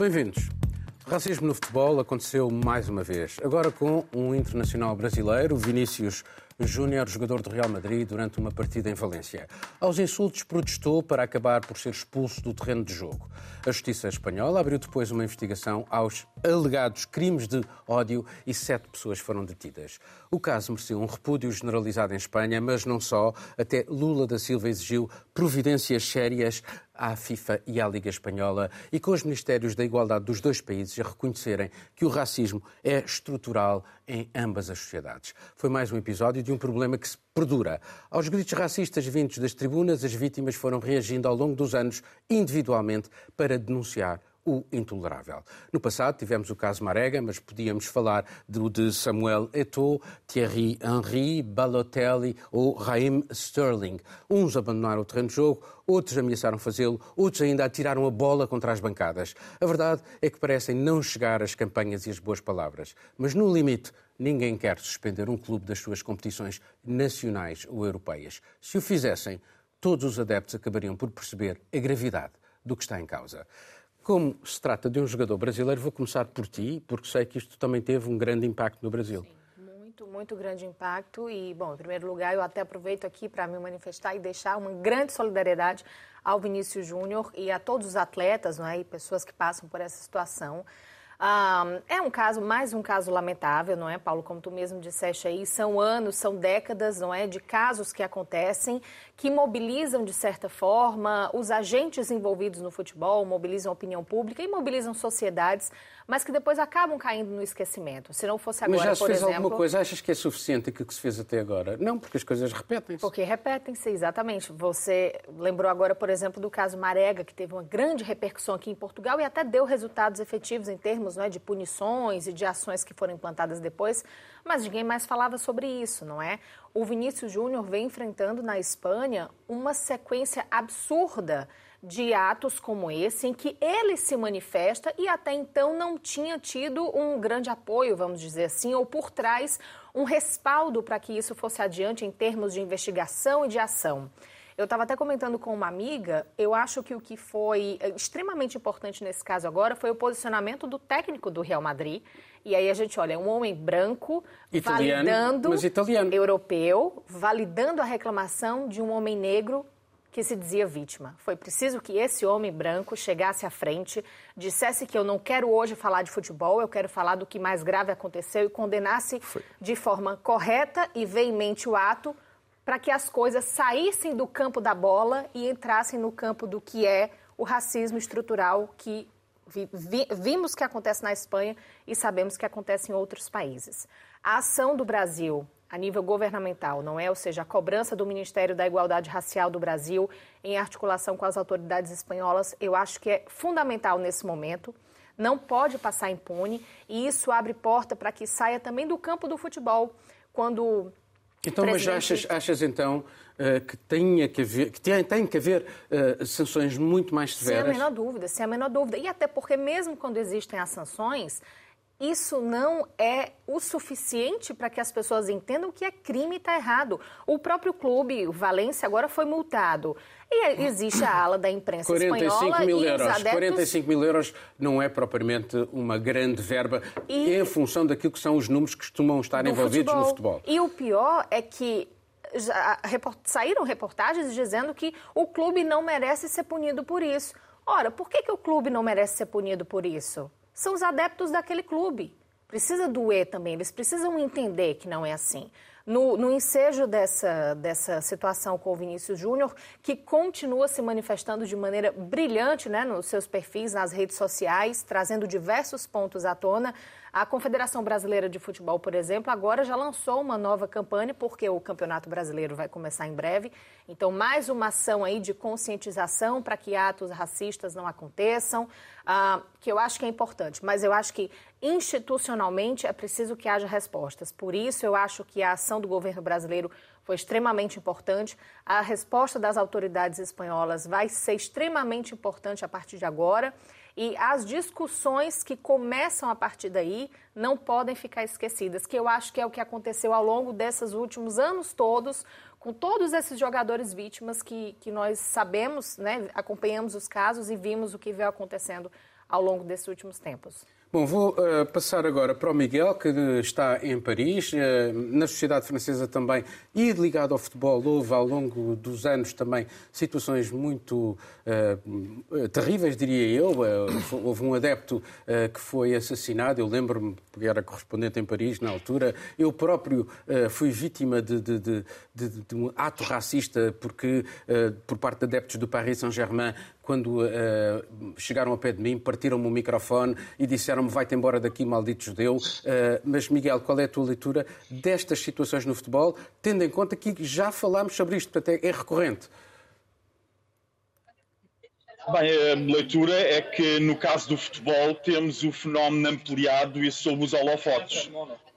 Bem-vindos. Racismo no futebol aconteceu mais uma vez. Agora com um internacional brasileiro, Vinícius Júnior, jogador do Real Madrid, durante uma partida em Valência. Aos insultos, protestou para acabar por ser expulso do terreno de jogo. A Justiça Espanhola abriu depois uma investigação aos alegados crimes de ódio e sete pessoas foram detidas. O caso mereceu um repúdio generalizado em Espanha, mas não só. Até Lula da Silva exigiu providências sérias à FIFA e à Liga Espanhola e com os Ministérios da Igualdade dos dois países a reconhecerem que o racismo é estrutural em ambas as sociedades. Foi mais um episódio de um problema que se perdura. Aos gritos racistas vindos das tribunas, as vítimas foram reagindo ao longo dos anos individualmente para denunciar o intolerável. No passado tivemos o caso Marega, mas podíamos falar do de Samuel Eto'o, Thierry Henry, Balotelli ou Raheem Sterling. Uns abandonaram o terreno de jogo, outros ameaçaram fazê-lo, outros ainda atiraram a bola contra as bancadas. A verdade é que parecem não chegar as campanhas e as boas palavras. Mas no limite, ninguém quer suspender um clube das suas competições nacionais ou europeias. Se o fizessem, todos os adeptos acabariam por perceber a gravidade do que está em causa. Como se trata de um jogador brasileiro, vou começar por ti, porque sei que isto também teve um grande impacto no Brasil. Sim, muito, muito grande impacto. E, bom, em primeiro lugar, eu até aproveito aqui para me manifestar e deixar uma grande solidariedade ao Vinícius Júnior e a todos os atletas não é? e pessoas que passam por essa situação. Um, é um caso, mais um caso lamentável, não é, Paulo? Como tu mesmo disseste aí, são anos, são décadas, não é, de casos que acontecem, que mobilizam, de certa forma, os agentes envolvidos no futebol, mobilizam a opinião pública e mobilizam sociedades mas que depois acabam caindo no esquecimento. Se não fosse agora, mas já se fez exemplo... alguma coisa? Achas que é suficiente aquilo que se fez até agora? Não, porque as coisas repetem-se. Porque repetem-se, exatamente. Você lembrou agora, por exemplo, do caso Marega, que teve uma grande repercussão aqui em Portugal e até deu resultados efetivos em termos não é, de punições e de ações que foram implantadas depois, mas ninguém mais falava sobre isso, não é? O Vinícius Júnior vem enfrentando na Espanha uma sequência absurda de atos como esse, em que ele se manifesta e até então não tinha tido um grande apoio, vamos dizer assim, ou por trás um respaldo para que isso fosse adiante em termos de investigação e de ação. Eu estava até comentando com uma amiga, eu acho que o que foi eh, extremamente importante nesse caso agora foi o posicionamento do técnico do Real Madrid. E aí a gente olha, um homem branco italiano, validando mas italiano. europeu, validando a reclamação de um homem negro que se dizia vítima. Foi preciso que esse homem branco chegasse à frente, dissesse que eu não quero hoje falar de futebol, eu quero falar do que mais grave aconteceu e condenasse Foi. de forma correta e veemente o ato para que as coisas saíssem do campo da bola e entrassem no campo do que é o racismo estrutural que vi, vi, vimos que acontece na Espanha e sabemos que acontece em outros países. A ação do Brasil a nível governamental, não é? Ou seja, a cobrança do Ministério da Igualdade Racial do Brasil, em articulação com as autoridades espanholas, eu acho que é fundamental nesse momento. Não pode passar impune e isso abre porta para que saia também do campo do futebol. Quando então, mas achas, achas então uh, que, tenha que haver, que tem, tem que haver uh, sanções muito mais severas? Sem a menor dúvida, sem a menor dúvida. E até porque mesmo quando existem as sanções, isso não é o suficiente para que as pessoas entendam que é crime e está errado. O próprio clube, o Valência, agora foi multado. E existe a ala da imprensa 45 espanhola mil euros. Adeptos... 45 mil euros não é propriamente uma grande verba e... em função daquilo que são os números que costumam estar Do envolvidos futebol. no futebol. E o pior é que saíram reportagens dizendo que o clube não merece ser punido por isso. Ora, por que, que o clube não merece ser punido por isso? são os adeptos daquele clube. Precisa doer também, eles precisam entender que não é assim. No, no ensejo dessa, dessa situação com o Vinícius Júnior, que continua se manifestando de maneira brilhante né, nos seus perfis, nas redes sociais, trazendo diversos pontos à tona, a Confederação Brasileira de Futebol, por exemplo, agora já lançou uma nova campanha, porque o Campeonato Brasileiro vai começar em breve. Então, mais uma ação aí de conscientização para que atos racistas não aconteçam, uh, que eu acho que é importante. Mas eu acho que institucionalmente é preciso que haja respostas. Por isso, eu acho que a ação do governo brasileiro foi extremamente importante. A resposta das autoridades espanholas vai ser extremamente importante a partir de agora. E as discussões que começam a partir daí não podem ficar esquecidas, que eu acho que é o que aconteceu ao longo desses últimos anos todos, com todos esses jogadores vítimas que, que nós sabemos, né, acompanhamos os casos e vimos o que veio acontecendo ao longo desses últimos tempos. Bom, vou uh, passar agora para o Miguel, que está em Paris. Uh, na sociedade francesa também, e ligado ao futebol, houve ao longo dos anos também situações muito uh, terríveis, diria eu. houve um adepto que foi assassinado, eu lembro-me, porque era correspondente em Paris na altura. Eu próprio fui vítima de, de, de, de, um ato racista porque, por parte de adeptos do Paris Saint-Germain quando uh, chegaram ao pé de mim, partiram-me o microfone e disseram-me vai-te embora daqui, maldito judeu. Uh, mas, Miguel, qual é a tua leitura destas situações no futebol, tendo em conta que já falámos sobre isto, portanto é, é recorrente? Bem, a leitura é que no caso do futebol temos o fenómeno ampliado e sob os holofotes.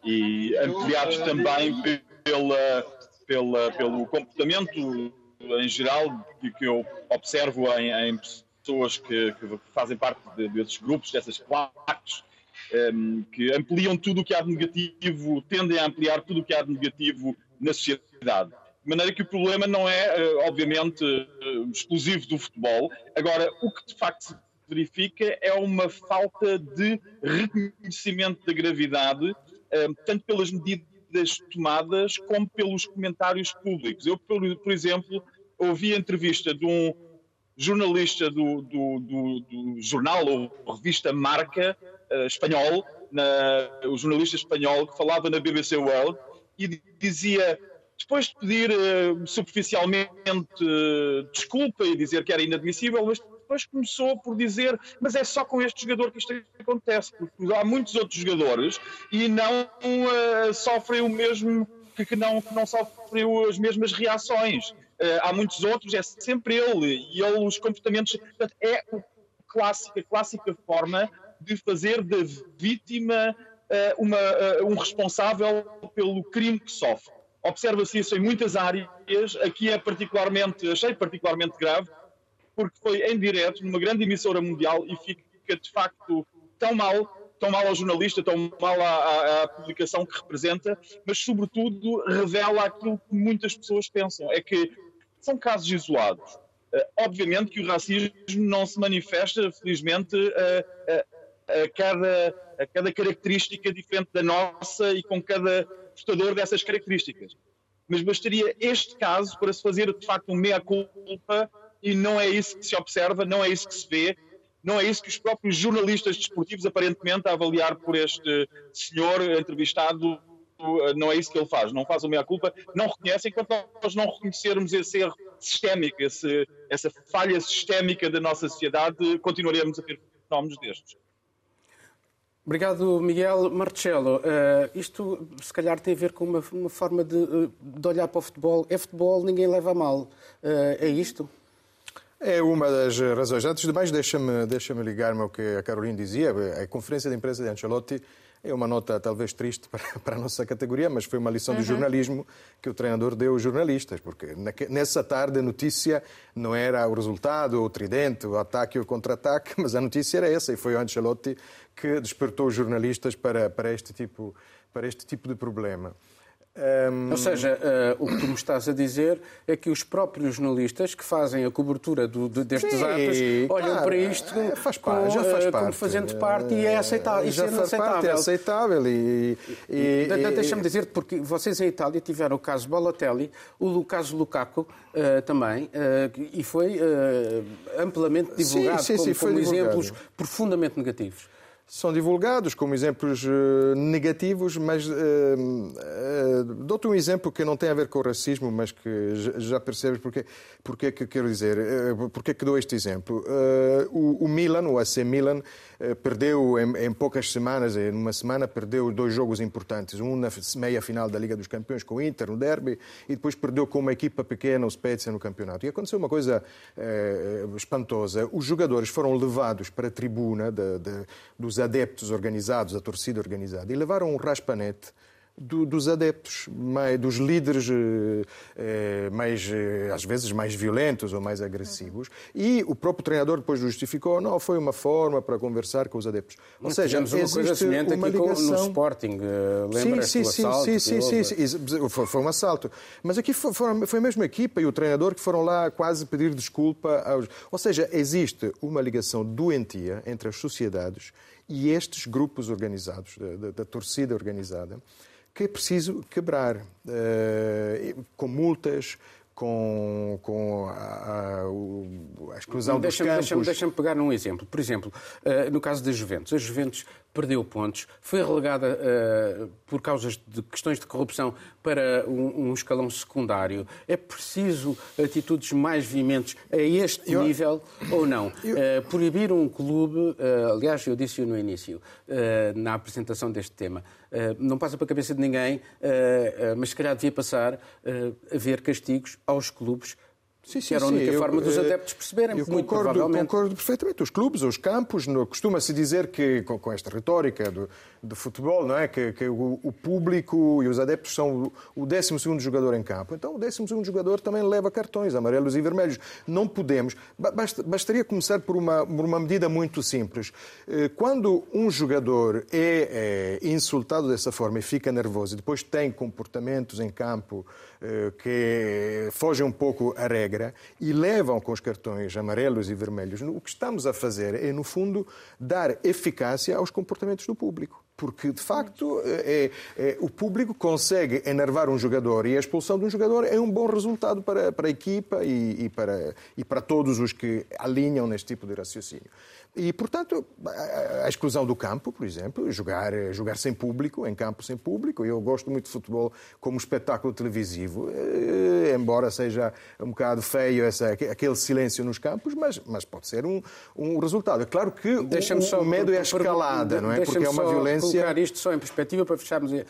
E ampliados também pela, pela, pelo comportamento em geral, que eu observo em, em pessoas que, que, fazem parte de, desses grupos, dessas claques, um, ehm, que ampliam tudo o que há de negativo, tendem a ampliar tudo o que há de negativo na sociedade. De maneira que o problema não é, eh, obviamente, eh, exclusivo do futebol. Agora, o que de facto se verifica é uma falta de reconhecimento da gravidade, ehm, tanto pelas medidas tomadas como pelos comentários públicos. Eu, por, por exemplo, ouvi a entrevista de um jornalista do, do, do, do jornal ou revista Marca uh, espanhol, na, o jornalista espanhol que falava na BBC World e dizia depois de pedir uh, superficialmente uh, desculpa e dizer que era inadmissível, mas depois começou por dizer mas é só com este jogador que isto acontece, porque há muitos outros jogadores e não uh, sofrem o mesmo, que, que, não, que não sofrem as mesmas reações. Eh, há muitos outros, é sempre ele, e ele, os comportamentos. Portanto, é a clássica, clássica forma de fazer da vítima uh, uma, uh, um responsável pelo crime que sofre. Observa-se isso em muitas áreas, aqui é particularmente, achei particularmente grave, porque foi em direto, numa grande emissora mundial, e fica de facto tão mal, tão mal ao jornalista, tão mal à, à, à, publicação que representa, mas sobretudo revela aquilo que muitas pessoas pensam, é que são casos isolados. Uh, obviamente que o racismo não se manifesta, felizmente, a, a, a, cada, a cada característica diferente da nossa e com cada portador dessas características. Mas bastaria este caso para se fazer, de facto, um meia-culpa e não é isso que se observa, não é isso que se vê, não é isso que os próprios jornalistas desportivos, aparentemente, a avaliar por este senhor entrevistado, eh, não é isso que ele faz, não faz o meia-culpa, não reconhece, enquanto nós não reconhecermos esse erro sistémico, esse, essa falha sistémica da nossa sociedade, continuaremos a ter fenómenos destes. Obrigado, Miguel. Marcelo, uh, isto se calhar tem a ver com uma, uma forma de, eh, de, olhar para o futebol. É futebol, ninguém leva a mal. Uh, é isto? É uma das razões. Antes de mais, deixa-me deixa ligar-me ao que a Carolina dizia. A conferência de imprensa de Ancelotti é uma nota talvez triste para, para a nossa categoria, mas foi uma lição uhum. de jornalismo que o treinador deu aos jornalistas, porque nessa tarde a notícia não era o resultado, o tridente, o ataque ou o contra-ataque, mas a notícia era essa, e foi o Ancelotti que despertou os jornalistas para, para, este, tipo, para este tipo de problema. Um... Ou seja, uh, o que tu me estás a dizer é que os próprios jornalistas que fazem a cobertura do, de, destes Sim, atos olham claro, para isto é, faz com, já faz uh, parte. como fazendo parte e é aceitável. Já faz parte, é aceitável. E, e, e Deixa-me dizer-te, porque vocês em Itália tiveram o caso Balotelli, o caso Lukaku uh, também, e foi amplamente divulgado sim, sim, como, como exemplos profundamente negativos são divulgados como exemplos uh, negativos, mas uh, uh, dou-te um exemplo que não tem a ver com o racismo, mas que já percebes porque, porque é que quero dizer, uh, porque é que dou este exemplo. O, o, Milan, o AC Milan, perdeu em, em, poucas semanas, em uma semana, perdeu dois jogos importantes. Um na meia final da Liga dos Campeões com o Inter, no derby, e depois perdeu com uma equipa pequena, o Spezia, no campeonato. E aconteceu uma coisa espantosa. Os jogadores foram levados para a tribuna de, de, dos adeptos organizados, a torcida organizada, e levaram um raspanete do, dos adeptos, mais, dos líderes eh, eh, mais, eh, às vezes, mais violentos ou mais agressivos. E o próprio treinador depois justificou, não, foi uma forma para conversar com os adeptos. Ou seja, uma coisa semelhante aqui ligação... no Sporting, lembra sim, sim, assalto? Sim, sim, sim, sim, sim. Foi, foi, um assalto. Mas aqui foi, foi a mesma equipa e o treinador que foram lá quase pedir desculpa aos... Ou seja, existe uma ligação doentia entre as sociedades e estes grupos organizados, da, da, da torcida organizada, que é preciso quebrar uh, com multas, com, com a, a, a exclusão dos campos. Deixa-me deixa pegar num exemplo. Por exemplo, uh, no caso da Juventus. A Juventus perdeu pontos, foi relegada uh, por causas de questões de corrupção para um, um, escalão secundário. É preciso atitudes mais vimentes a este eu, nível ou não? Eu, uh, proibir um clube, uh, aliás, eu disse no início, na apresentação deste tema, não passa para a cabeça de ninguém, mas se calhar devia passar a haver castigos aos clubes Sim, sim, que era a única sim. forma eu, dos adeptos perceberem. Eu muito concordo, provavelmente... concordo perfeitamente. Os clubes, os campos, costuma-se dizer que, com, com, esta retórica do, do futebol, não é? que, que o, o, público e os adeptos são o, o 12 jogador em campo. Então, o 12 jogador também leva cartões amarelos e vermelhos. Não podemos. Basta, bastaria começar por uma, por uma medida muito simples. Eh, quando um jogador é, é insultado dessa forma e fica nervoso e depois tem comportamentos em campo eh, que fogem um pouco à regra e levam com os cartões amarelos e vermelhos, o que estamos a fazer é, no fundo, dar eficácia aos comportamentos do público porque de facto é, é, o público consegue enervar um jogador e a expulsão de um jogador é um bom resultado para, para a equipa e, e, para, e para todos os que alinham neste tipo de raciocínio. E, portanto, a exclusão do campo, por exemplo, jogar, jogar sem público, em campo sem público. Eu gosto muito de futebol como espetáculo televisivo, eh, embora seja um bocado feio essa, aquele silêncio nos campos, mas, mas pode ser um, um resultado. É claro que o, só, o medo é a escalada, não é? Porque é uma violência. colocar isto só em perspectiva para fecharmos uh,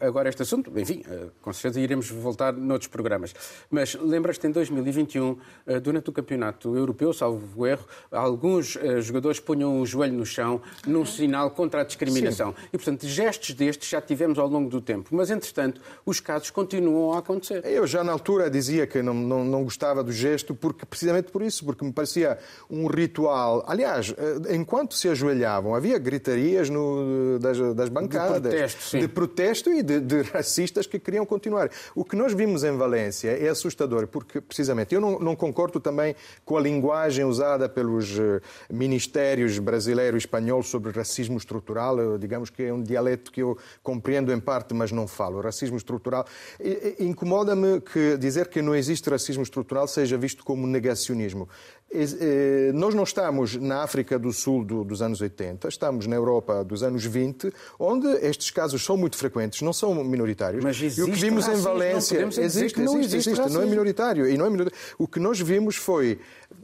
agora este assunto. Enfim, com certeza iremos voltar noutros programas. Mas lembras-te, em 2021, uh, durante o Campeonato Europeu, salvo erro, alguns jogadores punham o joelho no chão num sinal contra a discriminação. Sim. E, portanto, gestos destes já tivemos ao longo do tempo. Mas, entretanto, os casos continuam a acontecer. Eu já na altura dizia que não, não, não gostava do gesto, porque precisamente por isso, porque me parecia um ritual. Aliás, eh, enquanto se ajoelhavam, havia gritarias no, das, das bancadas. De protesto, sim. De protesto e de, de racistas que queriam continuar. O que nós vimos em Valência é assustador, porque, precisamente, eu não, não concordo também com a linguagem usada pelos eh, ministérios brasileiro e espanhol sobre racismo estrutural, digamos que é um dialeto que eu compreendo em parte, mas não falo. Racismo estrutural. Incomoda-me que dizer que não existe racismo estrutural seja visto como negacionismo. Eh, nós não estamos na África do Sul dos anos 80, estamos na Europa dos anos 20, onde estes casos são muito frequentes, não são minoritários. Mas existe e o que vimos racismo, em Valência existe, não existe, existe, não é minoritário e não é minoritário. O que nós vimos foi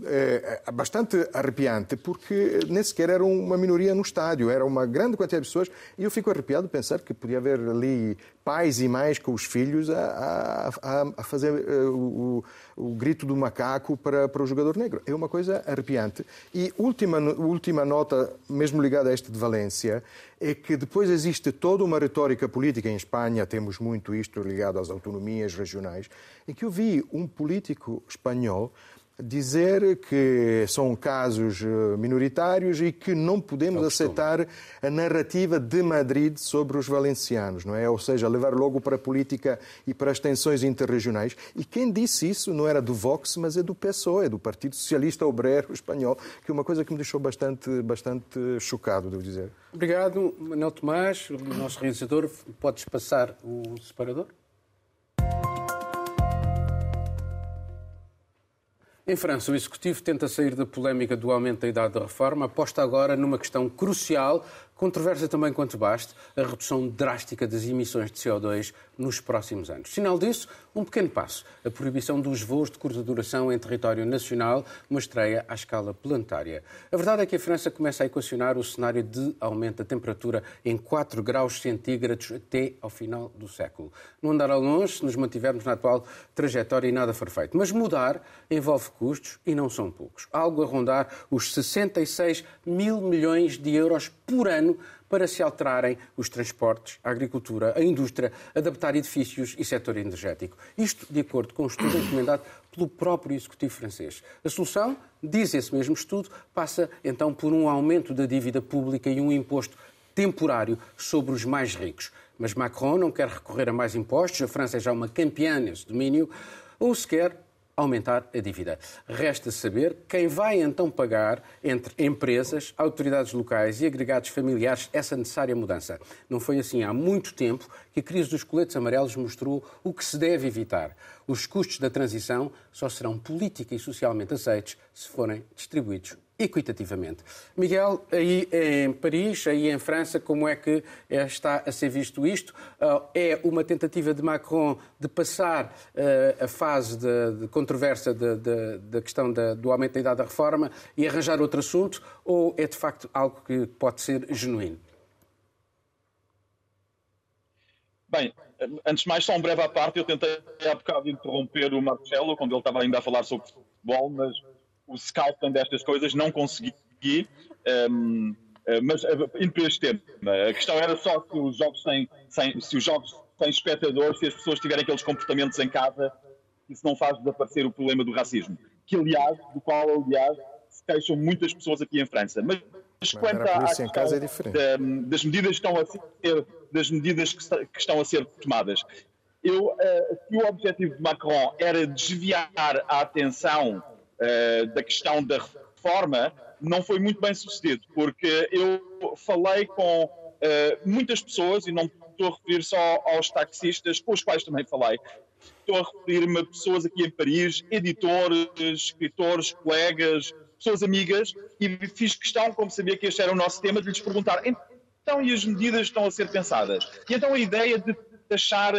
é, bastante arrepiante, porque nem sequer era uma minoria no estádio, era uma grande quantidade de pessoas, e eu fico arrepiado de pensar que podia haver ali pais e mães com os filhos a, a, a fazer uh, o, o, grito do macaco para, para o jogador negro. É uma coisa arrepiante. E última, última nota, mesmo ligada a este de Valência, é que depois existe toda uma retórica política em Espanha, temos muito isto ligado às autonomias regionais, em que eu vi um político espanhol dizer que são casos eh, minoritários e que não podemos aceitar a narrativa de Madrid sobre os valencianos, não é? Ou seja, levar logo para a política e para as tensões interregionais. E quem disse isso não era do Vox, mas é do PSOE, é do Partido Socialista Obreiro Espanhol, que é uma coisa que me deixou bastante, bastante chocado, devo dizer. Obrigado, Manuel Tomás, o nosso realizador. Podes passar o separador? Em França, o Executivo tenta sair da polémica do aumento da idade da reforma, aposta agora numa questão crucial Controvérsia também quanto baste a redução drástica das emissões de CO2 nos próximos anos. Sinal disso, um pequeno passo. A proibição dos voos de curta duração em território nacional, uma estreia à escala planetária. A verdade é que a França começa a equacionar o cenário de aumento da temperatura em 4 graus centígrados até ao final do século. Não andar ao longe se nos mantivermos na atual trajetória e nada for feito. Mas mudar envolve custos e não são poucos. Algo a rondar os 66 mil milhões de euros por ano para se alterarem os transportes, a agricultura, a indústria, adaptar edifícios e setor energético. Isto de acordo com o estudo encomendado pelo próprio Executivo francês. A solução, diz esse mesmo estudo, passa então por um aumento da dívida pública e um imposto temporário sobre os mais ricos. Mas Macron não quer recorrer a mais impostos, a França é já uma campeã nesse domínio, ou sequer aumentar a dívida. Resta saber quem vai então pagar, entre empresas, autoridades locais e agregados familiares, essa necessária mudança. Não foi assim há muito tempo que a crise dos coletes amarelos mostrou o que se deve evitar. Os custos da transição só serão política e socialmente aceitos se forem distribuídos equitativamente. Miguel, aí em Paris, aí em França, como é que está a ser visto isto? Ah, é uma tentativa de Macron de passar ah, a fase de, de controvérsia da questão do aumento da idade da reforma e arranjar outro assunto, ou é de facto algo que pode ser genuíno? Bem, antes de mais, só um breve à parte. Eu tentei há bocado interromper o Marcelo quando ele estava ainda a falar sobre futebol, mas o scouting destas coisas, não consegui. Um, eh, mas eh, indo para este tema, a questão era só se os jogos têm, se os jogos têm espectadores, se as pessoas tiverem aqueles comportamentos em casa, isso não faz desaparecer o problema do racismo. Que, aliás, do qual, aliás, se queixam muitas pessoas aqui em França. Mas, mas quanto à em casa é diferente. Da, das medidas que estão a ser, das medidas que, que estão a ser tomadas, eu, uh, se o objetivo de Macron era desviar a atenção uh, da questão da reforma não foi muito bem sucedido, porque eu falei com uh, muitas pessoas, e não estou a referir só aos taxistas, com os quais também falei, estou a referir-me a pessoas aqui em Paris, editores, escritores, colegas, pessoas amigas, e fiz questão, como sabia que este era o nosso tema, de lhes perguntar então e as medidas estão a ser pensadas? E então a ideia de taxar uh,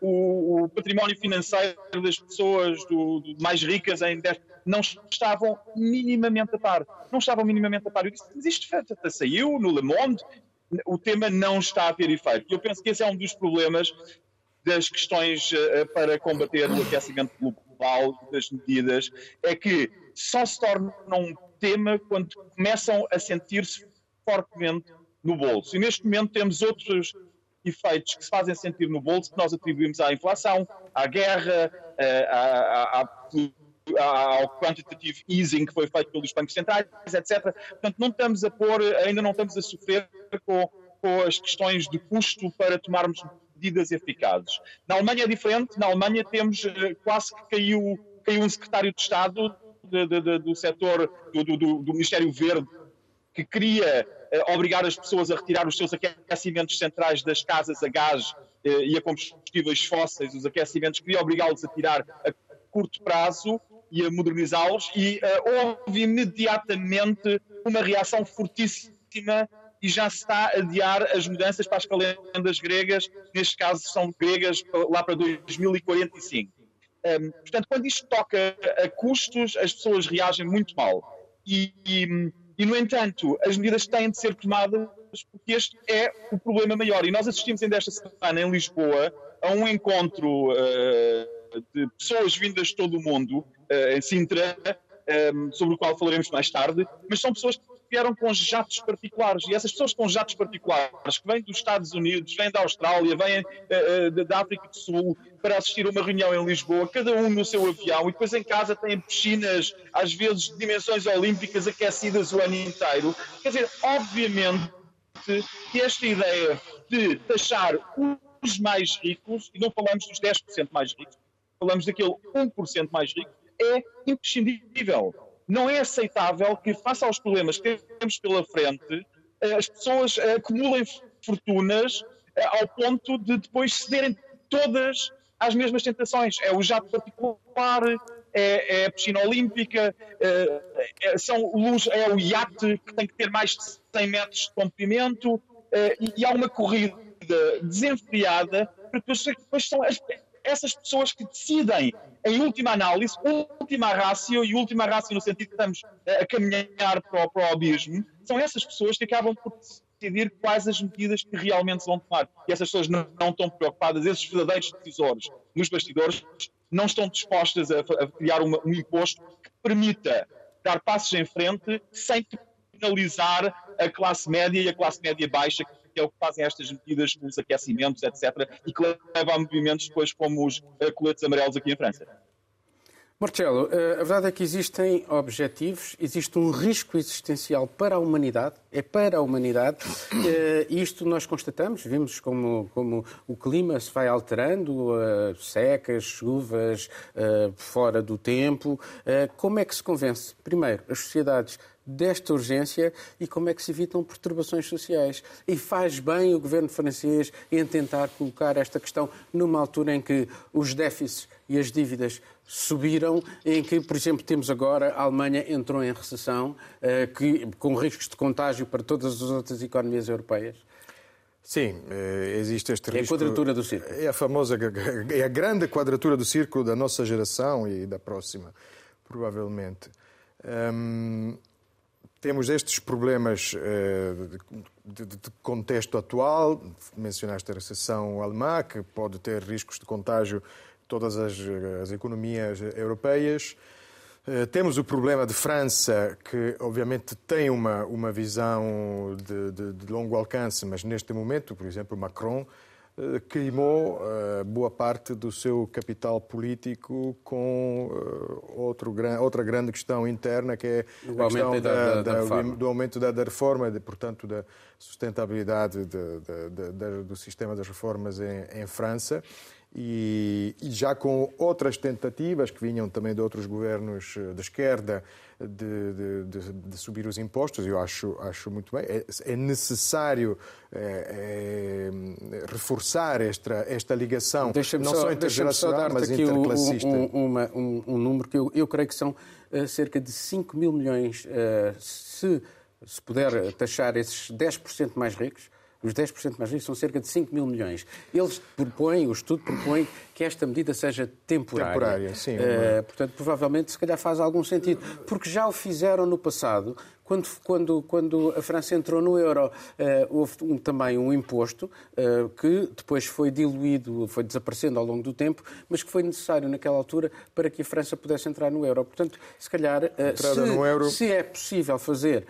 o, o, património financeiro das pessoas do, do mais ricas em 10 não estavam minimamente a par. Não estavam minimamente a par. Eu disse, mas isto saiu no Le Monde, o tema não está a ter efeito. E eu penso que esse é um dos problemas das questões uh, para combater o aquecimento global, das medidas, é que só se torna um tema quando começam a sentir-se fortemente no bolso. E neste momento temos outros efeitos que se fazem sentir no bolso que nós atribuímos à inflação, à guerra, uh, à, à ao quantitative easing que foi feito pelos bancos centrais, etc. Portanto, não estamos a pôr, ainda não estamos a sofrer com, com as questões de custo para tomarmos medidas eficazes. Na Alemanha é diferente, na Alemanha temos eh, quase que caiu, caiu um secretário de Estado de, de, de, do setor do, do, do, Ministério Verde que queria uh, obrigar as pessoas a retirar os seus aquecimentos centrais das casas a gás uh, e a combustíveis fósseis, os aquecimentos, queria obrigá-los a tirar a curto prazo e a modernizá-los, e uh, houve imediatamente uma reação fortíssima e já se está a adiar as mudanças para as calendas gregas, neste caso são gregas lá para 2045. Um, ehm, portanto, quando isto toca a custos, as pessoas reagem muito mal. E, e, e, no entanto, as medidas têm de ser tomadas porque este é o problema maior. E nós assistimos ainda esta semana em Lisboa a um encontro uh, de pessoas vindas de todo o mundo uh, em Sintra, ehm, sobre o qual falaremos mais tarde, mas são pessoas que vieram com jatos particulares. E essas pessoas com jatos particulares, que vêm dos Estados Unidos, vêm da Austrália, vêm uh, da África do Sul, para assistir a uma reunião em Lisboa, cada um no seu avião, e depois em casa têm piscinas, às vezes de dimensões olímpicas, aquecidas o ano inteiro. Quer dizer, obviamente que esta ideia de taxar os mais ricos, e não falamos dos 10% mais ricos, falamos daquele 1% mais rico, é imprescindível. Não é aceitável que, face aos problemas que temos pela frente, eh, as pessoas acumulem fortunas eh, ao ponto de depois cederem todas às mesmas tentações. É o jato particular, é, é a piscina olímpica, é, é, são luz, é o iate que tem que ter mais de 100 metros de comprimento e, e, há uma corrida desenfreada, porque depois, depois são as, essas pessoas que decidem, em última análise, última rácio, e última rácio no sentido que estamos a caminhar para o, para o abismo, são essas pessoas que acabam por decidir quais as medidas que realmente vão tomar. E essas pessoas não, não estão preocupadas, esses verdadeiros decisores nos bastidores não estão dispostas a, a criar uma, um imposto que permita dar passos em frente sem penalizar a classe média e a classe média baixa, que é o que fazem estas medidas com os aquecimentos, etc., e que leva a movimentos depois como os uh, coletes amarelos aqui em França. Marcelo, eh, a verdade é que existem objetivos, existe um risco existencial para a humanidade, é para a humanidade. Eh, isto nós constatamos, vimos como, como o clima se vai alterando, eh, secas, chuvas, fora do tempo. Como é que se convence, primeiro, as sociedades desta urgência e como é que se evitam perturbações sociais. E faz bem o governo francês em tentar colocar esta questão numa altura em que os déficits e as dívidas subiram, em que, por exemplo, temos agora a Alemanha entrou em recessão, eh, que, com riscos de contágio para todas as outras economias europeias? Sim, eh, existe este risco. É a quadratura do círculo. É a famosa, é a grande quadratura do círculo da nossa geração e da próxima, provavelmente. Hum, temos estes problemas eh, de, contexto atual, mencionaste a recessão alemã, que pode ter riscos de contágio todas as, as economias europeias. Eh, temos o problema de França, que obviamente tem uma, uma visão de, de, de longo alcance, mas neste momento, por exemplo, Macron queimou uh, boa parte do seu capital político com uh, outro, outra grande questão interna, que é o a questão da, da, da, do aumento da, reforma, de, portanto, da sustentabilidade do sistema das reformas em, em França. E, e, já com outras tentativas que vinham também de outros governos de esquerda de, de, de, subir os impostos, eu acho, acho muito bem. É, é necessário é, é, reforçar esta, esta ligação, não só, só intergeracional, mas interclassista. Um, uma, um, um, número que eu, eu creio que são uh, cerca de 5 mil milhões, uh, se, se puder taxar esses 10% mais ricos, os 10% mais ricos são cerca de 5 mil milhões. Eles propõem, o estudo propõe que esta medida seja temporária. Temporária, sim. Uh, portanto, provavelmente, se calhar faz algum sentido. Porque já o fizeram no passado, quando, quando, quando a França entrou no euro, uh, houve um, também um imposto uh, que depois foi diluído, foi desaparecendo ao longo do tempo, mas que foi necessário naquela altura para que a França pudesse entrar no euro. Portanto, se calhar, uh, se, euro... se, é possível fazer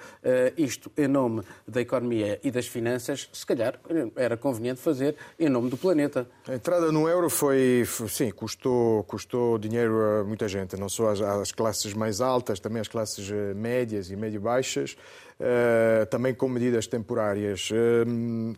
isto em nome da economia e das finanças, se calhar era conveniente fazer em nome do planeta. A entrada no euro foi, sim, custou, custou dinheiro a muita gente, não só às, às classes mais altas, também às classes médias e médio-baixas baixas, Uh, também com medidas temporárias. Uh,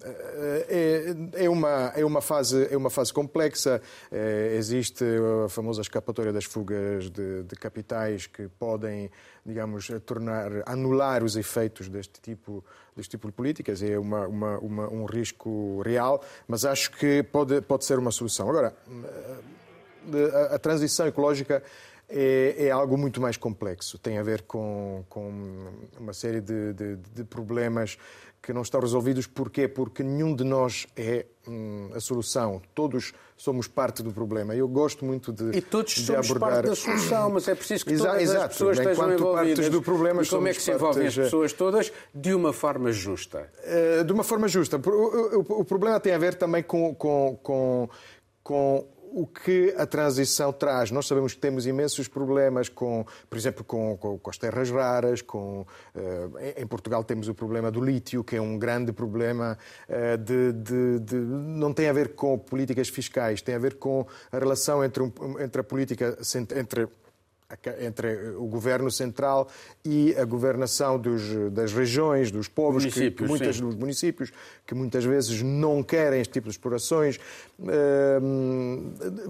é, é, uma, é, uma fase, é uma fase complexa. Uh, existe a famosa escapatória das fugas de, de, capitais que podem, digamos, tornar, anular os efeitos deste tipo, deste tipo de políticas. É uma, uma, uma, um risco real, mas acho que pode, pode ser uma solução. Agora, a, a transição ecológica é, é, algo muito mais complexo. Tem a ver com, com uma série de, de, de, problemas que não estão resolvidos. Porquê? Porque nenhum de nós é hum, a solução. Todos somos parte do problema. Eu gosto muito de E todos de somos abordar... parte da solução, mas é preciso que todas exato, as pessoas estejam envolvidas. Partes do problema, e como é que se envolvem partes... as pessoas todas de uma forma justa? Uh, de uma forma justa. O, o, o, problema tem a ver também com, com, com, com o que a transição traz. Nós sabemos que temos imensos problemas com, por exemplo, com, com, com as terras raras, com, uh, em Portugal temos o problema do lítio, que é um grande problema uh, de, de, de, não tem a ver com políticas fiscais, tem a ver com a relação entre, um, entre a política entre entre o governo central e a governação dos, das regiões, dos povos, que, que muitas, dos municípios, que muitas vezes não querem este tipo de explorações.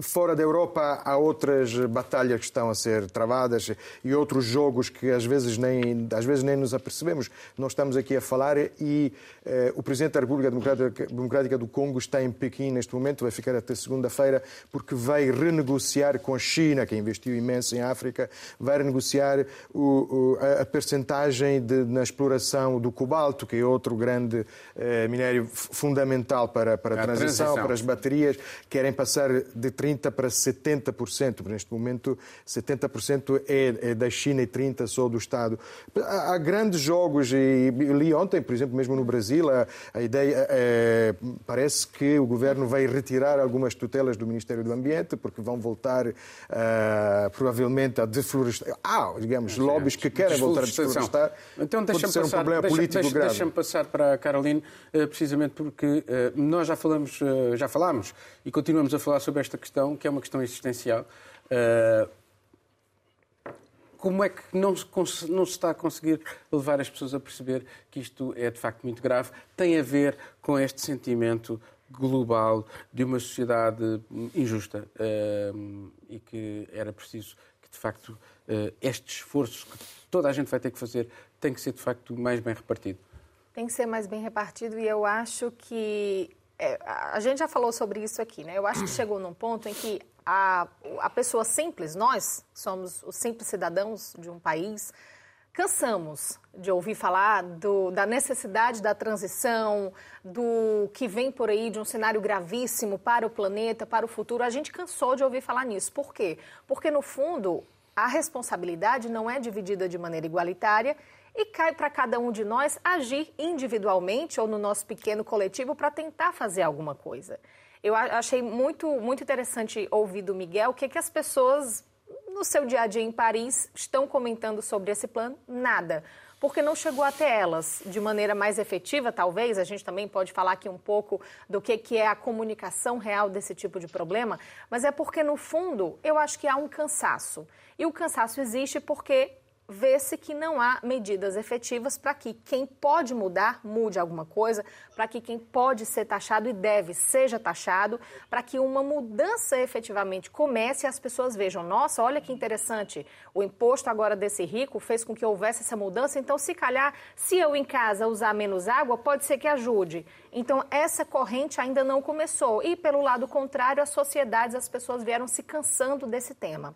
Fora da Europa há outras batalhas que estão a ser travadas e outros jogos que às vezes nem, às vezes nem nos apercebemos. Nós estamos aqui a falar e uh, o Presidente da República Democrática do Congo está em Pequim neste momento, vai ficar até segunda-feira, porque vai renegociar com a China, que investiu imenso em África, África vai renegociar o, o, a, a percentagem de, na exploração do cobalto, que é outro grande eh, minério fundamental para, para a, a transição, transição, para as baterias. Querem passar de 30% para 70%. Neste momento, 70% é, é da China e 30% só do Estado. Há, há grandes jogos, e li ontem, por exemplo, mesmo no Brasil, a, a ideia é, parece que o governo vai retirar algumas tutelas do Ministério do Ambiente, porque vão voltar uh, provavelmente a deflorestar. Há, digamos, lobbies que querem voltar a desflorestar. Então deixa-me passar, um problema deixa, político deixa, grave. Deixa-me passar para a Caroline, eh, precisamente porque eh, nós já falamos, eh, já falámos e continuamos a falar sobre esta questão, que é uma questão existencial. Como é que não se, não se está a conseguir levar as pessoas a perceber que isto é de facto muito grave? Tem a ver com este sentimento global de uma sociedade injusta uh, e que era preciso de facto, uh, este esforço que toda a gente vai ter que fazer tem que ser, de facto, mais bem repartido. Tem que ser mais bem repartido e eu acho que. É, a gente já falou sobre isso aqui, né? Eu acho que chegou num ponto em que a, a pessoa simples, nós somos os simples cidadãos de um país, cansamos de ouvir falar do, da necessidade da transição, do que vem por aí de um cenário gravíssimo para o planeta, para o futuro. A gente cansou de ouvir falar nisso. Por quê? Porque, no fundo, a responsabilidade não é dividida de maneira igualitária e cai para cada um de nós agir individualmente ou no nosso pequeno coletivo para tentar fazer alguma coisa. Eu achei muito, muito interessante ouvir do Miguel o que, que as pessoas no seu dia a dia em Paris estão comentando sobre esse plano? Nada. Porque não chegou até elas de maneira mais efetiva, talvez. A gente também pode falar aqui um pouco do que, que é a comunicação real desse tipo de problema, mas é porque, no fundo, eu acho que há um cansaço. E o cansaço existe porque vê-se que não há medidas efetivas para que quem pode mudar, mude alguma coisa, para que quem pode ser taxado e deve seja taxado, para que uma mudança efetivamente comece e as pessoas vejam, nossa, olha que interessante, o imposto agora desse rico fez com que houvesse essa mudança, então se calhar, se eu em casa usar menos água, pode ser que ajude. Então essa corrente ainda não começou. E pelo lado contrário, as sociedades, as pessoas vieram se cansando desse tema.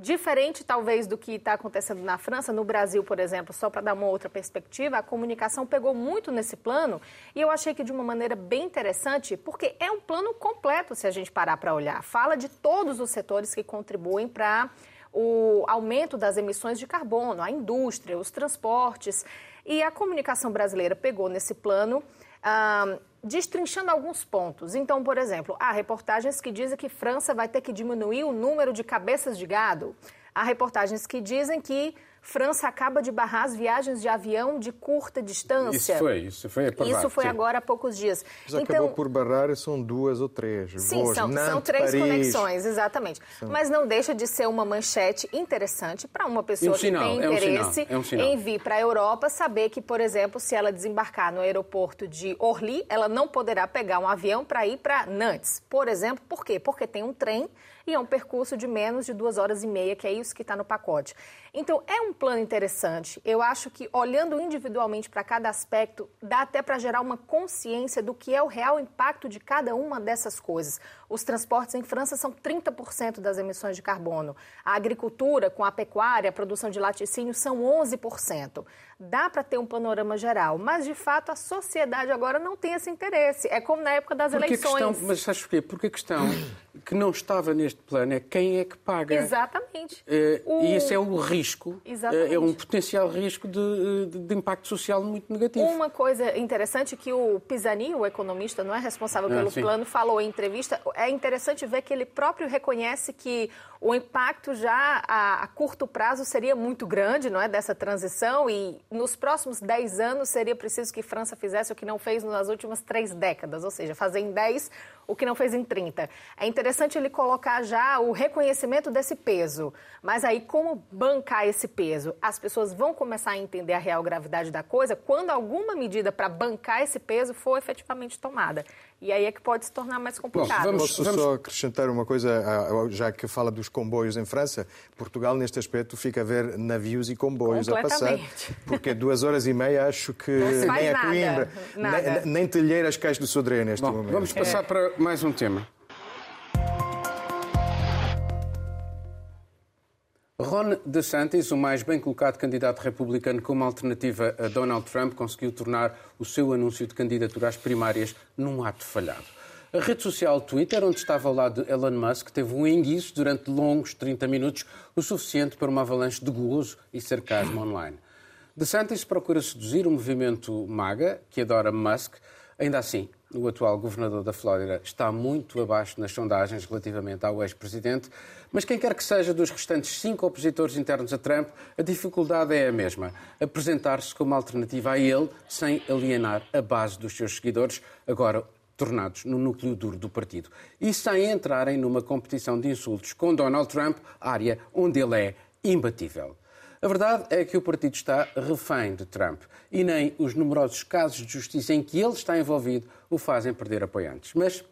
Diferente, talvez, do que está acontecendo na França, no Brasil, por exemplo, só para dar uma outra perspectiva, a comunicação pegou muito nesse plano e eu achei que de uma maneira bem interessante, porque é um plano completo, se a gente parar para olhar. Fala de todos os setores que contribuem para o aumento das emissões de carbono, a indústria, os transportes. E a comunicação brasileira pegou nesse plano. Ah, destrinchando alguns pontos. Então, por exemplo, há reportagens que dizem que França vai ter que diminuir o número de cabeças de gado. Há reportagens que dizem que França acaba de barrar as viagens de avião de curta distância. Isso foi, isso foi aprovado, Isso foi sim. agora há poucos dias. Mas então, acabou por barrar, são duas ou três. Sim, Voos, são, Nantes, são três Paris. conexões, exatamente. São... Mas não deixa de ser uma manchete interessante para uma pessoa um que sinal, tem interesse é um sinal, é um em vir para a Europa saber que, por exemplo, se ela desembarcar no aeroporto de Orly, ela não poderá pegar um avião para ir para Nantes. Por exemplo, por quê? Porque tem um trem e é um percurso de menos de duas horas e meia, que é isso que está no pacote. Então, é um plano interessante. Eu acho que, olhando individualmente para cada aspecto, dá até para gerar uma consciência do que é o real impacto de cada uma dessas coisas. Os transportes em França são 30% das emissões de carbono. A agricultura, com a pecuária, a produção de laticínio, são 11% dá para ter um panorama geral, mas de fato a sociedade agora não tem esse interesse. É como na época das Porque eleições. Questão, mas sabes porquê? Porque a questão que não estava neste plano é quem é que paga. Exatamente. É, o... E esse é o risco. Exatamente. É um potencial risco de, de, de, impacto social muito negativo. Uma coisa interessante que o Pisani, o economista, não é responsável ah, pelo ah, plano, falou em entrevista, é interessante ver que ele próprio reconhece que o impacto já a, a, curto prazo seria muito grande, não é, dessa transição e nos próximos 10 anos seria preciso que França fizesse o que não fez nas últimas três décadas, ou seja, fazer em 10 o que não fez em 30. É interessante ele colocar já o reconhecimento desse peso, mas aí como bancar esse peso? As pessoas vão começar a entender a real gravidade da coisa quando alguma medida para bancar esse peso for efetivamente tomada. E aí é que pode se tornar mais complicado. Bom, vamos, Posso vamos... só acrescentar uma coisa, já que fala dos comboios em França. Portugal, neste aspecto, fica a ver navios e comboios a passar. Porque duas horas e meia acho que nem a Coimbra, nem, nem Telheiras Cais do Sodré neste Bom, momento. Vamos passar é. para mais um tema. Ron DeSantis, o mais bem colocado candidato republicano como alternativa a Donald Trump, conseguiu tornar o seu anúncio de candidatura às primárias num ato falhado. A rede social Twitter, onde estava ao lado de Elon Musk, teve um enguiço durante longos 30 minutos, o suficiente para uma avalanche de gozo e sarcasmo online. DeSantis procura seduzir o movimento MAGA, que adora Musk. Ainda assim, o atual governador da Flórida, está muito abaixo nas sondagens relativamente ao ex-presidente, mas quem quer que seja dos restantes cinco opositores internos a Trump, a dificuldade é a mesma: apresentar-se como alternativa a ele, sem alienar a base dos seus seguidores, agora tornados no núcleo duro do partido, e sem entrarem numa competição de insultos com Donald Trump, área onde ele é imbatível. A verdade é que o partido está refém de Trump e nem os numerosos casos de justiça em que ele está envolvido o fazem perder apoiantes. Mas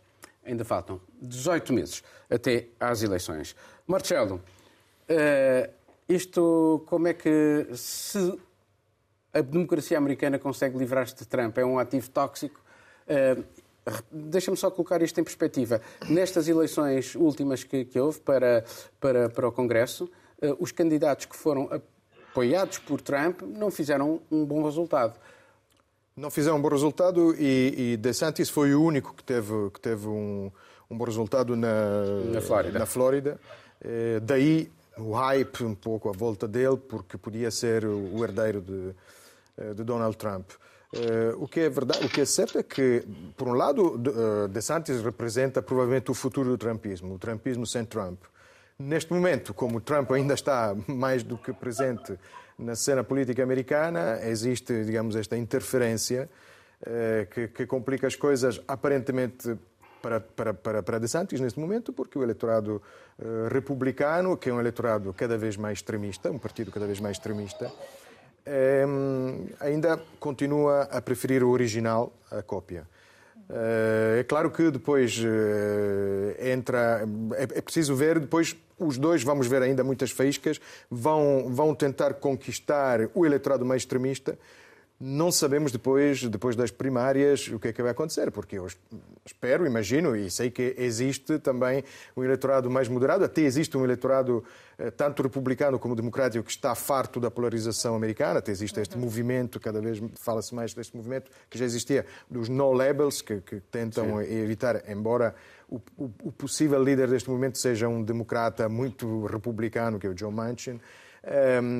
ainda faltam 18 meses até às eleições. Marcelo, uh, isto como é que se a democracia americana consegue livrar-se de Trump? É um ativo tóxico? Uh, Deixa-me só colocar isto em perspectiva. Nestas eleições últimas que, que houve para, para, para o Congresso, uh, os candidatos que foram apoiados por Trump, não fizeram um bom resultado. Não fizeram um bom resultado e, e DeSantis foi o único que teve, que teve um, um bom resultado na, na Flórida. Na Flórida. É, daí o hype um pouco à volta dele, porque podia ser o herdeiro de, eh, de Donald Trump. Uh, o que é verdade, o que é certo é que, por um lado, DeSantis representa provavelmente o futuro do trumpismo, o trumpismo sem Trump. Neste momento, como Trump ainda está mais do que presente na cena política americana, existe, digamos, esta interferência eh, que, que, complica as coisas aparentemente para, para, para, para DeSantis neste momento, porque o eleitorado eh, republicano, que é um eleitorado cada vez mais extremista, um partido cada vez mais extremista, eh, ainda continua a preferir o original à cópia. É claro que depois entra. É preciso ver depois os dois, vamos ver ainda muitas faíscas, vão, vão tentar conquistar o eleitorado mais extremista. Não sabemos depois, depois das primárias o que é que vai acontecer, porque eu espero, imagino e sei que existe também um eleitorado mais moderado, até existe um eleitorado eh, tanto republicano como democrático que está farto da polarização americana, até existe este uhum. movimento, cada vez fala-se mais deste movimento que já existia, dos no labels, que, que tentam Sim. evitar, embora o, o, o, possível líder deste movimento seja um democrata muito republicano, que é o Joe Manchin.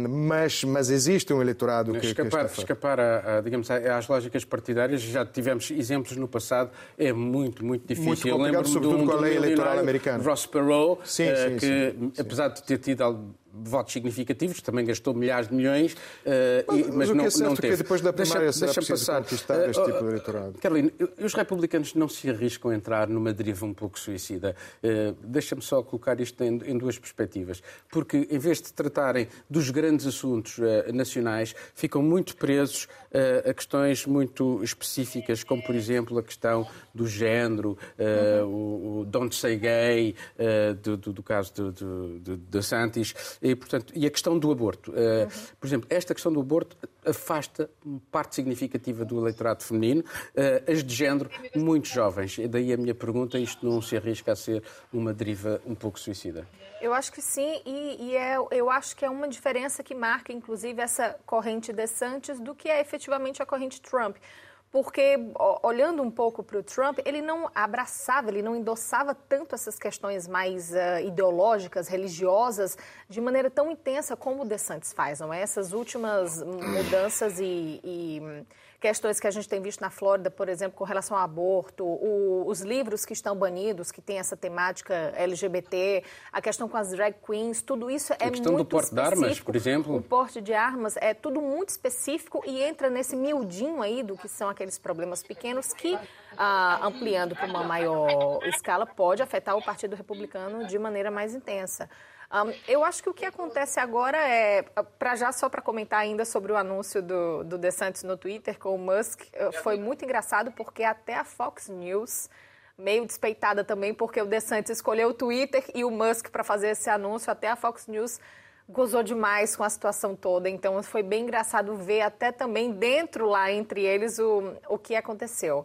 Mas, mas existe um eleitorado que, escapar, que escapar a, a, digamos, às lógicas partidárias, já tivemos exemplos no passado, é muito, muito difícil. Muito complicado, sobretudo um, com a lei eleitoral americana. Ross Perot, sim, uh, sim, que sim, apesar de ter tido votos significativos, também gastou milhares de milhões, uh, mas, mas, não, é certo não teve. Que depois da primária deixa, deixa passar. conquistar este uh, tipo de eleitorado. Carolina, os republicanos não se arriscam a entrar numa deriva um pouco suicida. Uh, Deixa-me só colocar isto em, duas perspectivas. Porque, em vez de tratarem dos grandes assuntos nacionais, ficam muito presos a questões muito específicas, como, por exemplo, a questão do género, o, o Don't Say Gay, do, do, do, caso de, de, de, de Santis, e, portanto, e a questão do aborto. Uh, por exemplo, esta questão do aborto afasta parte significativa do eleitorado feminino, uh, as de género, muito jovens. E daí a minha pergunta, isto não se arrisca a ser uma deriva um pouco suicida? Eu acho que sim, e, e é, eu acho que é uma diferença que marca, inclusive, essa corrente de Santos do que é efetivamente a corrente Trump porque olhando um pouco para o Trump, ele não abraçava, ele não endossava tanto essas questões mais uh, ideológicas, religiosas, de maneira tão intensa como o DeSantis faz, não é? Essas últimas mudanças e, e questões que a gente tem visto na Flórida, por exemplo, com relação ao aborto, o, os livros que estão banidos, que tem essa temática LGBT, a questão com as drag queens, tudo isso é muito específico. A questão do porte de armas, por exemplo. O porte de armas é tudo muito específico e entra nesse miudinho aí do que são aqueles problemas pequenos que, ah, ampliando para uma maior escala, pode afetar o Partido Republicano de maneira mais intensa. Um, eu acho que o que acontece agora é, para já só para comentar ainda sobre o anúncio do, do DeSantis no Twitter com o Musk, eh, foi muito engraçado porque até a Fox News meio despeitada também, porque o DeSantis escolheu o Twitter e o Musk para fazer esse anúncio, até a Fox News gozou demais com a situação toda. Então foi bem engraçado ver até também dentro lá entre eles o, o que aconteceu.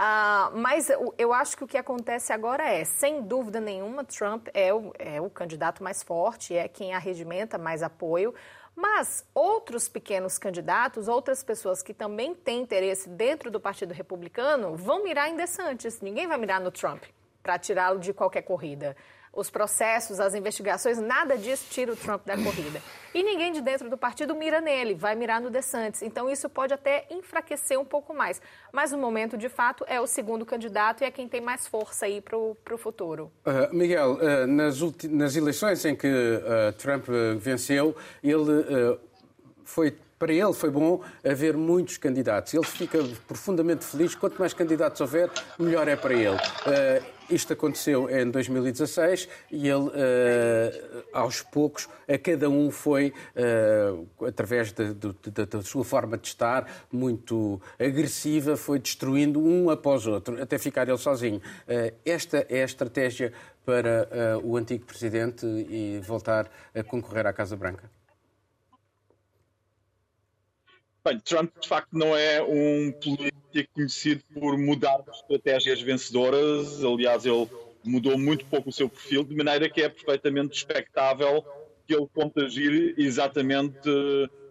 Uh, mas eu acho que o que acontece agora é, sem dúvida nenhuma, Trump é o, é o candidato mais forte, é quem arregimenta mais apoio. Mas outros pequenos candidatos, outras pessoas que também têm interesse dentro do Partido Republicano, vão mirar em DeSantis. Ninguém vai mirar no Trump. para tirá-lo de qualquer corrida os processos, as investigações, nada disso tira o Trump da corrida. E ninguém de dentro do partido mira nele, vai mirar no DeSantis. Então isso pode até enfraquecer um pouco mais. Mas no momento, de fato, é o segundo candidato e é quem tem mais força aí para o futuro. Uh, Miguel, uh, nas, nas, eleições em que uh, Trump venceu, ele foi para ele foi bom haver muitos candidatos. Ele fica profundamente feliz. Quanto mais candidatos houver, melhor é para ele. Uh, isto aconteceu em 2016 e ele, uh, aos poucos, a cada um foi, uh, através da, sua forma de estar, muito agressiva, foi destruindo um após outro, até ficar ele sozinho. esta é a estratégia para o antigo presidente e voltar a concorrer à Casa Branca? Bem, Trump de facto não é um político conhecido por mudar estratégias vencedoras. Aliás, ele mudou muito pouco o seu perfil, de maneira que é perfeitamente expectável que ele contagire exatamente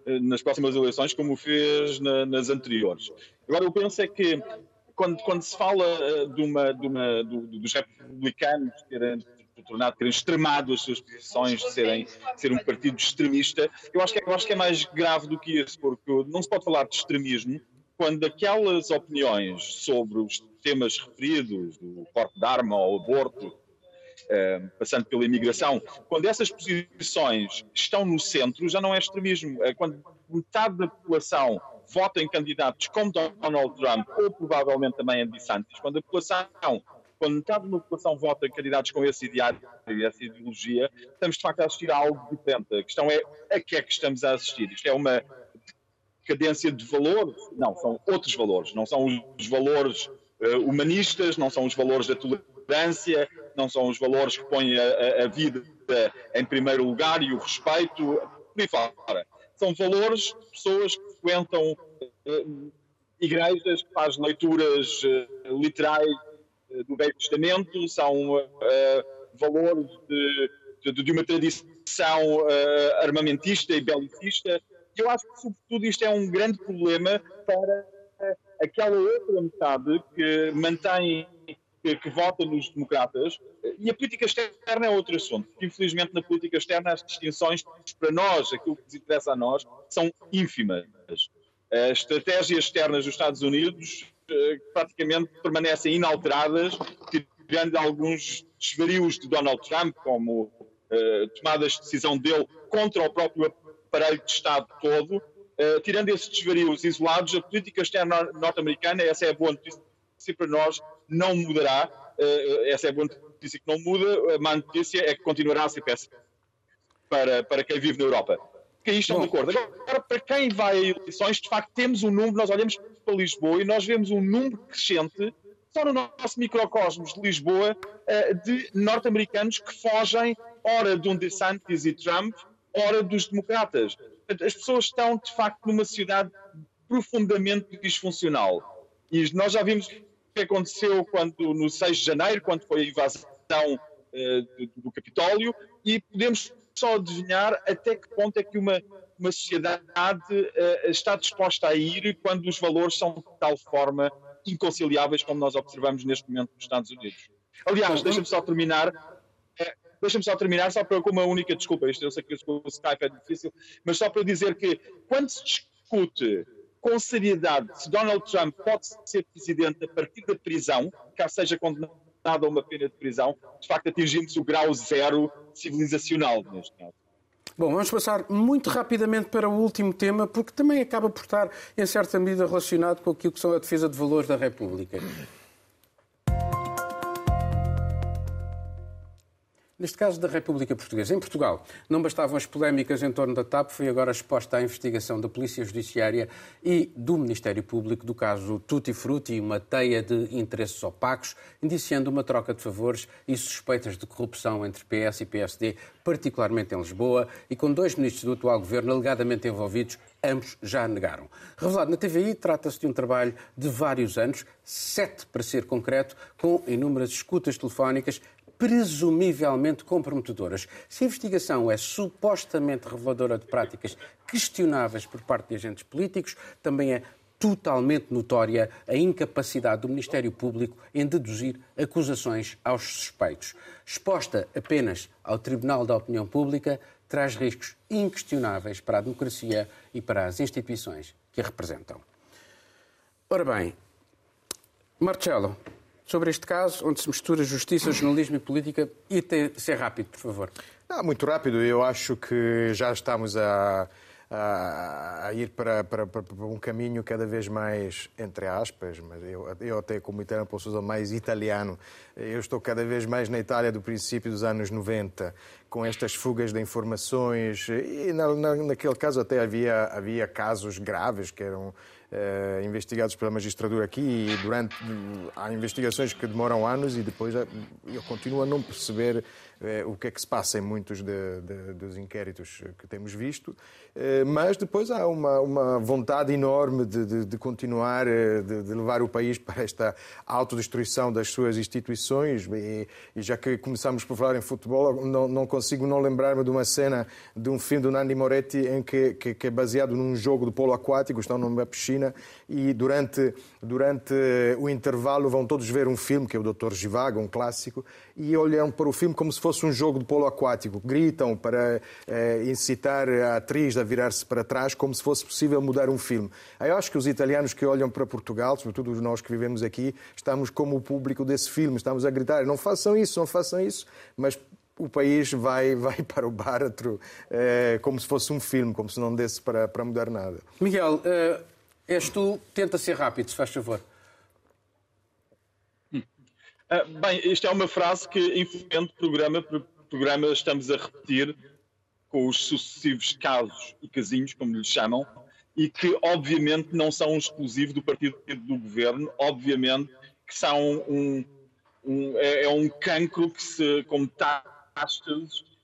eh, nas próximas eleições como fez na, nas anteriores. Agora, eu penso é que quando, quando se fala eh, de uma, de uma, do, dos republicanos terem tornado, terem extremado as suas posições de serem ser um partido extremista, eu acho, que, é, eu acho que é mais grave do que isso, porque não se pode falar de extremismo quando aquelas opiniões sobre os temas referidos, do corpo de arma ao aborto, eh, passando pela imigração, quando essas posições estão no centro, já não é extremismo. É quando metade da população vota em candidatos como Donald Trump ou provavelmente também Andy Santos, quando a população quando metade da população vota em candidatos com esse ideário e essa ideologia, estamos de facto a assistir a algo diferente. A questão é a que é que estamos a assistir. Isto é uma cadência de valores? Não, são outros valores. Não são os valores uh, humanistas, não são os valores da tolerância, não são os valores que põem a, a, vida em primeiro lugar e o respeito, por aí fora. São valores pessoas que frequentam uh, igrejas, que fazem leituras uh, literais eh, do Velho Testamento, são valores de, de, de, uma tradição armamentista e belicista. Eu acho que, sobretudo, isto é um grande problema para aquela outra metade que mantém, que, que vota nos democratas. E a política externa é outro assunto. Infelizmente, na política externa, as distinções, para nós, aquilo que nos interessa a nós, são ínfimas. As estratégias externas dos Estados Unidos eh, praticamente permanecem inalteradas, tirando alguns desvarios de Donald Trump, como uh, tomadas de decisão dele contra o próprio aparelho de Estado todo. Uh, tirando esses desvarios isolados, a política externa norte-americana, essa é a boa notícia para nós, não mudará. Uh, essa é a boa notícia que não muda. A má notícia é que continuará a ser péssima para, para quem vive na Europa que aí estão de acordo. Agora, para quem vai a eleições, de facto, temos um número, nós olhamos para Lisboa e nós vemos um número crescente, só no nosso microcosmos de Lisboa, eh, de norte-americanos que fogem, ora de um DeSantis e Trump, ora dos democratas. As pessoas estão, de facto, numa sociedade profundamente disfuncional. E nós já vimos o que aconteceu quando, no 6 de janeiro, quando foi a invasão uh, do, do Capitólio, e podemos só adivinhar até que ponto é que uma, uma sociedade uh, está disposta a ir quando os valores são de tal forma inconciliáveis como nós observamos neste momento nos Estados Unidos. Aliás, deixa-me só terminar. Deixa-me só terminar, só para, com uma única desculpa, isto eu sei que o Skype é difícil, mas só para dizer que quando se discute com seriedade se Donald Trump pode ser presidente a partir da prisão, caso seja condenado a uma pena de prisão, de facto atingimos o grau zero civilizacional neste caso. Bom, vamos passar muito rapidamente para o último tema, porque também acaba por estar, em certa medida, relacionado com aquilo que são a defesa de valores da República. Neste caso da República Portuguesa, em Portugal, não bastavam as polémicas em torno da TAP, foi agora exposta à investigação da Polícia Judiciária e do Ministério Público do caso Tutti Frutti, uma teia de interesses opacos, indiciando uma troca de favores e suspeitas de corrupção entre PS e PSD, particularmente em Lisboa, e com dois ministros do atual governo alegadamente envolvidos, ambos já negaram. Revelado na TVI, trata-se de um trabalho de vários anos, sete para ser concreto, com inúmeras escutas telefónicas presumivelmente comprometedoras. Se a investigação é supostamente reveladora de práticas questionáveis por parte de agentes políticos, também é totalmente notória a incapacidade do Ministério Público em deduzir acusações aos suspeitos. Exposta apenas ao Tribunal da Opinião Pública, traz riscos inquestionáveis para a democracia e para as instituições que a representam. Ora bem, Marcelo, sobre este caso, onde se mistura justiça, jornalismo e política, e ter, ser rápido, por favor. Não, muito rápido. Eu acho que já estamos a a, a ir para, para, para, um caminho cada vez mais, entre aspas, mas eu, eu até como italiano posso usar mais italiano, eu estou cada vez mais na Itália do princípio dos anos 90, com estas fugas de informações, e na, na, naquele caso até havia, havia casos graves que eram Uh, investigados pela magistratura aqui e durante há investigações que demoram anos e depois eu continuo a não perceber é, o que é que se passa em muitos de, de, dos inquéritos que temos visto, mas depois há uma, uma vontade enorme de, de continuar, é, de, levar o país para esta autodestruição das suas instituições. E, e, já que começamos por falar em futebol, não, não consigo não lembrar-me de uma cena de um filme do Nandi Moretti em que, que, que, é baseado num jogo de polo aquático, estão numa piscina e durante, durante o intervalo vão todos ver um filme, que é o Doutor Givago, um clássico, e olham para o filme como se fosse um jogo de polo aquático. Gritam para eh, incitar a atriz a virar-se para trás, como se fosse possível mudar um filme. Eu acho que os italianos que olham para Portugal, sobretudo nós que vivemos aqui, estamos como o público desse filme, estamos a gritar: não façam isso, não façam isso, mas o país vai, vai para o báratro eh, como se fosse um filme, como se não desse para, para mudar nada. Miguel, eh, és tu, tenta ser rápido, se faz favor. Ah, bem, isto é uma frase que, infelizmente, programa por programa estamos a repetir com os sucessivos casos e casinhos, como lhes chamam, e que, obviamente, não são exclusivos do partido do governo, obviamente, que são um, um é, é, um cancro que se, como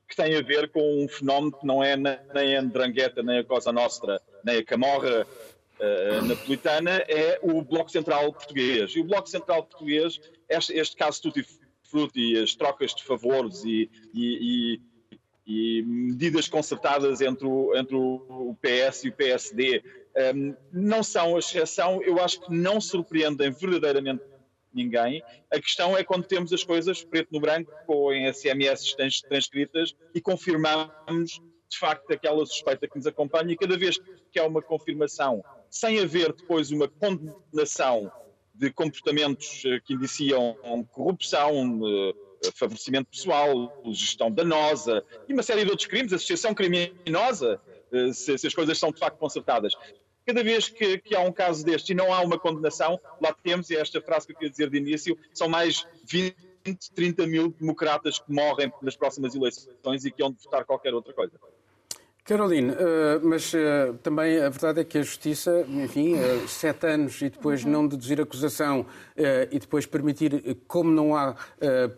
que tem a ver com um fenómeno que não é nem a Ndrangheta, nem a Cosa Nostra, nem a Camorra uh, napolitana, é o Bloco Central Português. E o Bloco Central Português este, este caso tutti frutti, as trocas de favores e, e, e, e medidas concertadas entre o, entre o PS e o PSD um, não são a exceção, eu acho que não surpreendem verdadeiramente ninguém. A questão é quando temos as coisas preto no branco ou em SMS transcritas e confirmamos de facto aquela suspeita que nos acompanha e cada vez que há uma confirmação sem haver depois uma condenação de comportamentos eh, que indiciam corrupção, eh, favorecimento pessoal, gestão danosa e uma série de outros crimes, associação criminosa, eh, se, se as coisas são de facto consertadas. Cada vez que, que, há um caso deste e não há uma condenação, lá temos, e é esta frase que eu queria dizer de início, são mais 20, 30 mil democratas que morrem nas próximas eleições e que hão de votar qualquer outra coisa. Caroline, uh, mas uh, também a verdade é que a Justiça, enfim, uh, sete anos e depois uhum. não deduzir acusação e depois permitir, como não há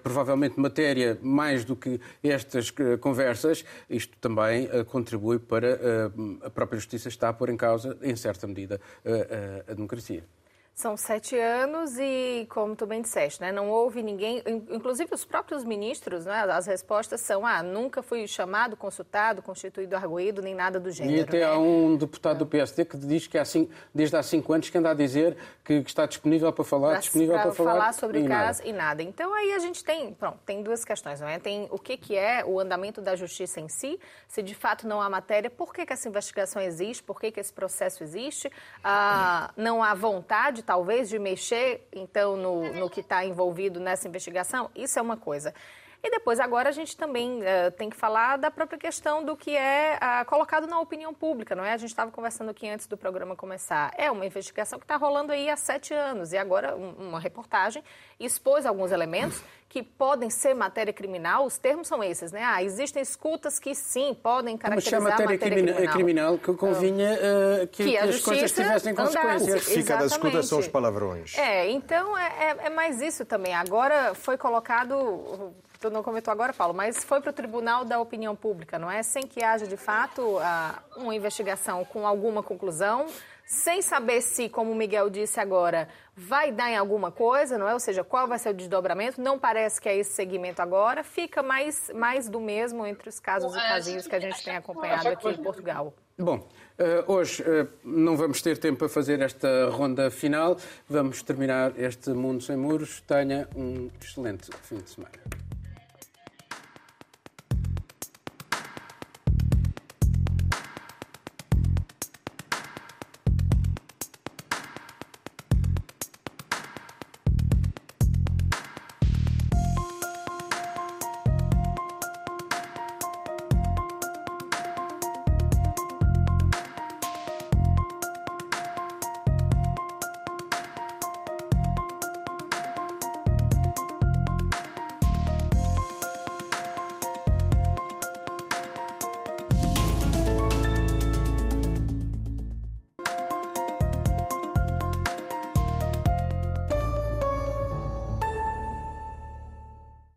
provavelmente matéria mais do que estas conversas, isto também contribui para a própria Justiça estar a pôr em causa, em certa medida, a democracia. São sete anos e, como tu bem disseste, né, não houve ninguém, inclusive os próprios ministros, né, as respostas são, ah, nunca fui chamado, consultado, constituído arguído, nem nada do gênero. E até né? há um deputado do PSD que diz que há cinco, desde há cinco anos que anda a dizer que está disponível para falar, pra, disponível para, para falar, falar sobre o caso e nada. Então aí a gente tem, pronto, tem duas questões, não é? Tem o que, que é o andamento da justiça em si, se de fato não há matéria, por que, que essa investigação existe, por que, que esse processo existe, ah, não há vontade, talvez, de mexer então, no, no que está envolvido nessa investigação, isso é uma coisa. E depois, agora, a gente também uh, tem que falar da própria questão do que é uh, colocado na opinião pública, não é? A gente estava conversando aqui antes do programa começar. É uma investigação que está rolando aí há sete anos e agora um, uma reportagem expôs alguns elementos que podem ser matéria criminal. Os termos são esses, né? Ah, existem escutas que sim podem caracterizar Mas matéria, matéria criminal. criminal que convinha uh, que, que, as coisas tivessem consequências. O que fica das escutas são os palavrões. É, então é, é, é mais isso também. Agora foi colocado tu não comentou agora, Paulo, mas foi para o Tribunal da Opinião Pública, não é? Sem que haja, de fato, uma investigação com alguma conclusão, sem saber se, como o Miguel disse agora, vai dar em alguma coisa, não é? Ou seja, qual vai ser o desdobramento? Não parece que é esse segmento agora, fica mais, mais do mesmo entre os casos e casinhos que a gente tem acompanhado aqui em Portugal. Bom, eh, hoje eh, não vamos ter tempo para fazer esta ronda final. Vamos terminar este Mundo Sem Muros. Tenha um excelente fim de semana.